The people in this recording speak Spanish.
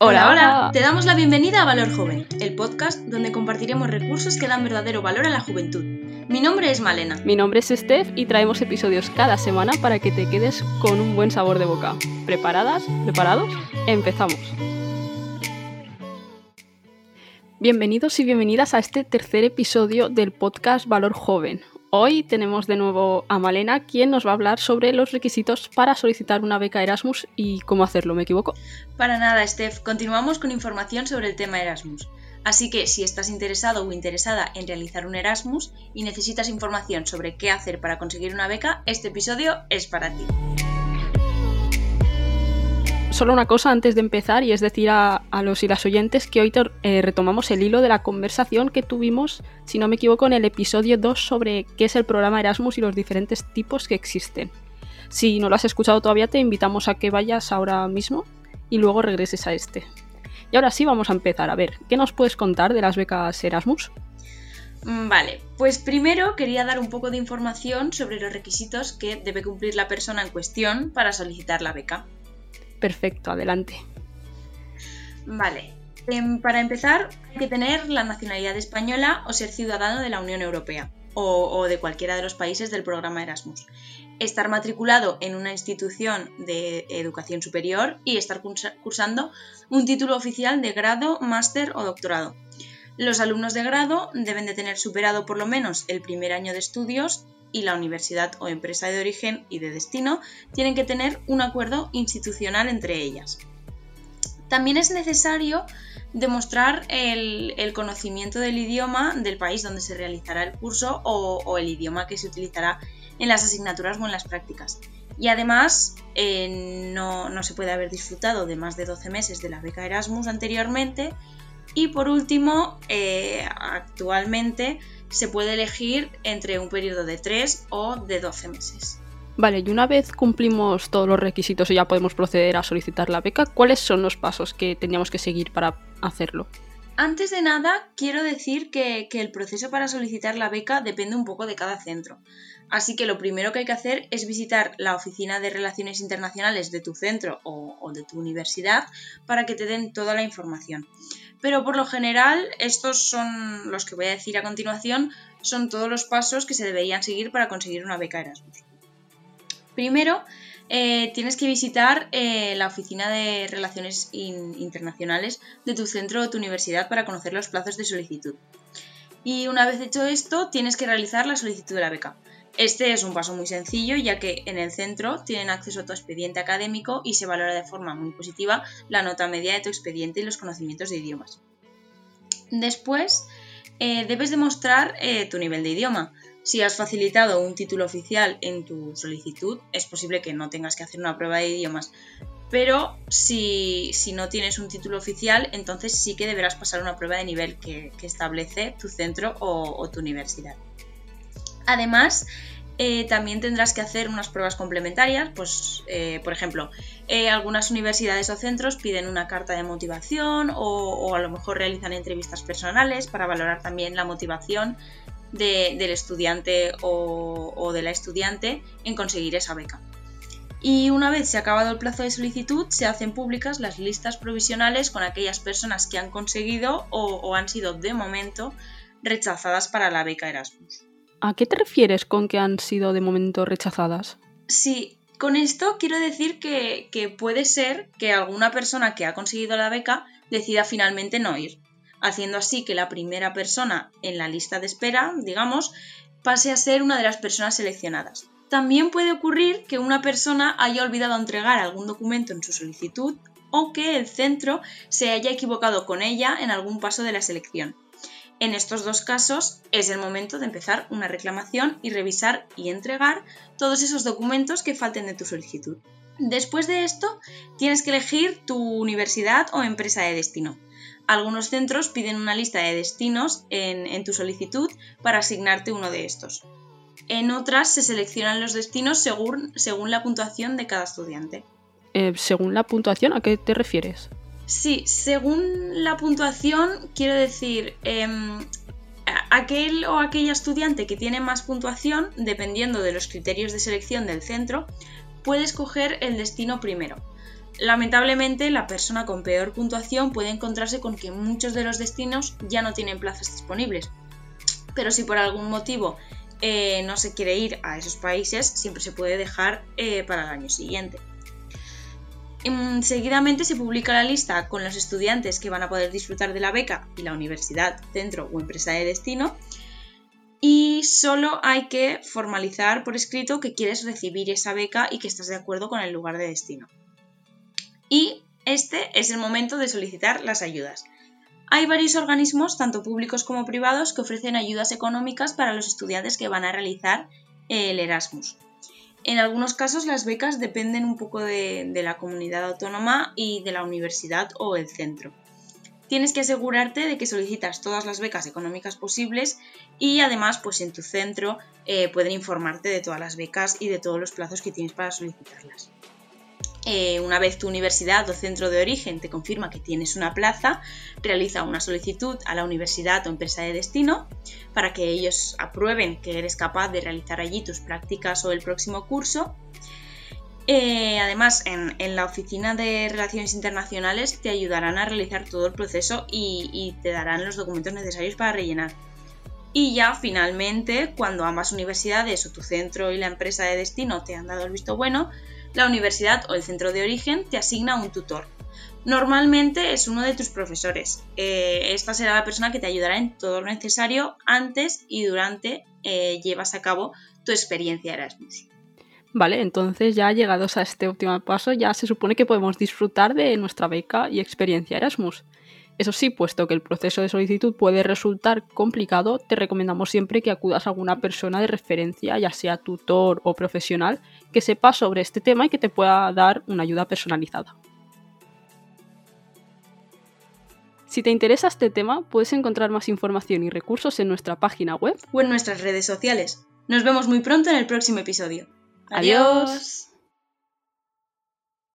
Hola, hola, te damos la bienvenida a Valor Joven, el podcast donde compartiremos recursos que dan verdadero valor a la juventud. Mi nombre es Malena. Mi nombre es Steph y traemos episodios cada semana para que te quedes con un buen sabor de boca. ¿Preparadas? ¿Preparados? Empezamos. Bienvenidos y bienvenidas a este tercer episodio del podcast Valor Joven, Hoy tenemos de nuevo a Malena, quien nos va a hablar sobre los requisitos para solicitar una beca Erasmus y cómo hacerlo, ¿me equivoco? Para nada, Steph. Continuamos con información sobre el tema Erasmus. Así que si estás interesado o interesada en realizar un Erasmus y necesitas información sobre qué hacer para conseguir una beca, este episodio es para ti solo una cosa antes de empezar y es decir a, los y las oyentes que hoy eh, retomamos el hilo de la conversación que tuvimos, si no me equivoco, en el episodio 2 sobre qué es el programa Erasmus y los diferentes tipos que existen. Si no lo has escuchado todavía, te invitamos a que vayas ahora mismo y luego regreses a este. Y ahora sí vamos a empezar. A ver, ¿qué nos puedes contar de las becas Erasmus? Mm, vale, pues primero quería dar un poco de información sobre los requisitos que debe cumplir la persona en cuestión para solicitar la beca. Perfecto, adelante. Vale. Em, para empezar, hay que tener la nacionalidad española o ser ciudadano de la Unión Europea o, de cualquiera de los países del programa Erasmus. Estar matriculado en una institución de educación superior y estar cursando un título oficial de grado, máster o doctorado. Los alumnos de grado deben de tener superado por lo menos el primer año de estudios y la universidad o empresa de origen y de destino tienen que tener un acuerdo institucional entre ellas. También es necesario demostrar el, conocimiento del idioma del país donde se realizará el curso o, el idioma que se utilizará en las asignaturas o en las prácticas. Y además eh, no, se puede haber disfrutado de más de 12 meses de la beca Erasmus anteriormente. Y por último, eh, actualmente se puede elegir entre un periodo de 3 o de 12 meses. Vale, y una vez cumplimos todos los requisitos y ya podemos proceder a solicitar la beca, ¿cuáles son los pasos que tendríamos que seguir para hacerlo? Antes de nada, quiero decir que, el proceso para solicitar la beca depende un poco de cada centro. Así que lo primero que hay que hacer es visitar la oficina de relaciones internacionales de tu centro o de tu universidad para que te den toda la información. Pero por lo general, estos son los que voy a decir a continuación, son todos los pasos que se deberían seguir para conseguir una beca Erasmus. Primero, eh, tienes que visitar eh, la oficina de relaciones internacionales de tu centro o tu universidad para conocer los plazos de solicitud. Y una vez hecho esto, tienes que realizar la solicitud de la beca. Este es un paso muy sencillo ya que en el centro tienen acceso a tu expediente académico y se valora de forma muy positiva la nota media de tu expediente y los conocimientos de idiomas. Después, eh, debes demostrar tu nivel de idioma. Si has facilitado un título oficial en tu solicitud, es posible que no tengas que hacer una prueba de idiomas, pero si, no tienes un título oficial, entonces sí que deberás pasar una prueba de nivel que, establece tu centro o tu universidad. Además, eh, también tendrás que hacer unas pruebas complementarias, pues eh, por ejemplo, eh, algunas universidades o centros piden una carta de motivación o, a lo mejor realizan entrevistas personales para valorar también la motivación del estudiante o, o, de la estudiante en conseguir esa beca. Y una vez se ha acabado el plazo de solicitud, se hacen públicas las listas provisionales con aquellas personas que han conseguido o han sido de momento rechazadas para la beca Erasmus. ¿A qué te refieres con que han sido de momento rechazadas? Sí, con esto quiero decir que, puede ser que alguna persona que ha conseguido la beca decida finalmente no ir, haciendo así que la primera persona en la lista de espera, digamos, pase a ser una de las personas seleccionadas. También puede ocurrir que una persona haya olvidado entregar algún documento en su solicitud o que el centro se haya equivocado con ella en algún paso de la selección. En estos dos casos es el momento de empezar una reclamación y revisar y entregar todos esos documentos que falten de tu solicitud. Después de esto, tienes que elegir tu universidad o empresa de destino. Algunos centros piden una lista de destinos en, tu solicitud para asignarte uno de estos. En otras se seleccionan los destinos según, según la puntuación de cada estudiante. Eh, ¿Según la puntuación? ¿A qué te refieres? Sí, según la puntuación, quiero decir, em, aquel o aquella estudiante que tiene más puntuación, dependiendo de los criterios de selección del centro, puede escoger el destino primero. Lamentablemente, la persona con peor puntuación puede encontrarse con que muchos de los destinos ya no tienen plazas disponibles. Pero si por algún motivo eh, no se quiere ir a esos países, siempre se puede dejar eh, para el año siguiente. Seguidamente se publica la lista con los estudiantes que van a poder disfrutar de la beca y la universidad, centro o empresa de destino. Solo hay que formalizar por escrito que quieres recibir esa beca y que estás de acuerdo con el lugar de destino. Y este es el momento de solicitar las ayudas. Hay varios organismos, tanto públicos como privados, que ofrecen ayudas económicas para los estudiantes que van a realizar el Erasmus. En algunos casos las becas dependen un poco de, la comunidad autónoma y de la universidad o el centro. Tienes que asegurarte de que solicitas todas las becas económicas posibles y además pues en tu centro eh, pueden informarte de todas las becas y de todos los plazos que tienes para solicitarlas. Eh, una vez tu universidad o centro de origen te confirma que tienes una plaza, realiza una solicitud a la universidad o empresa de destino para que ellos aprueben que eres capaz de realizar allí tus prácticas o el próximo curso. Eh, además, en, la oficina de relaciones internacionales te ayudarán a realizar todo el proceso y te darán los documentos necesarios para rellenar. Y ya finalmente, cuando ambas universidades o tu centro y la empresa de destino te han dado el visto bueno, la universidad o el centro de origen te asigna un tutor. Normalmente es uno de tus profesores. Eh, esta será la persona que te ayudará en todo lo necesario antes y durante eh, llevas a cabo tu experiencia Erasmus. Vale, entonces ya llegados a este último paso, ya se supone que podemos disfrutar de nuestra beca y experiencia Erasmus. Eso sí, puesto que el proceso de solicitud puede resultar complicado, te recomendamos siempre que acudas a alguna persona de referencia, ya sea tutor o profesional, que sepa sobre este tema y que te pueda dar una ayuda personalizada. Si te interesa este tema, puedes encontrar más información y recursos en nuestra página web o en nuestras redes sociales. Nos vemos muy pronto en el próximo episodio. Adiós.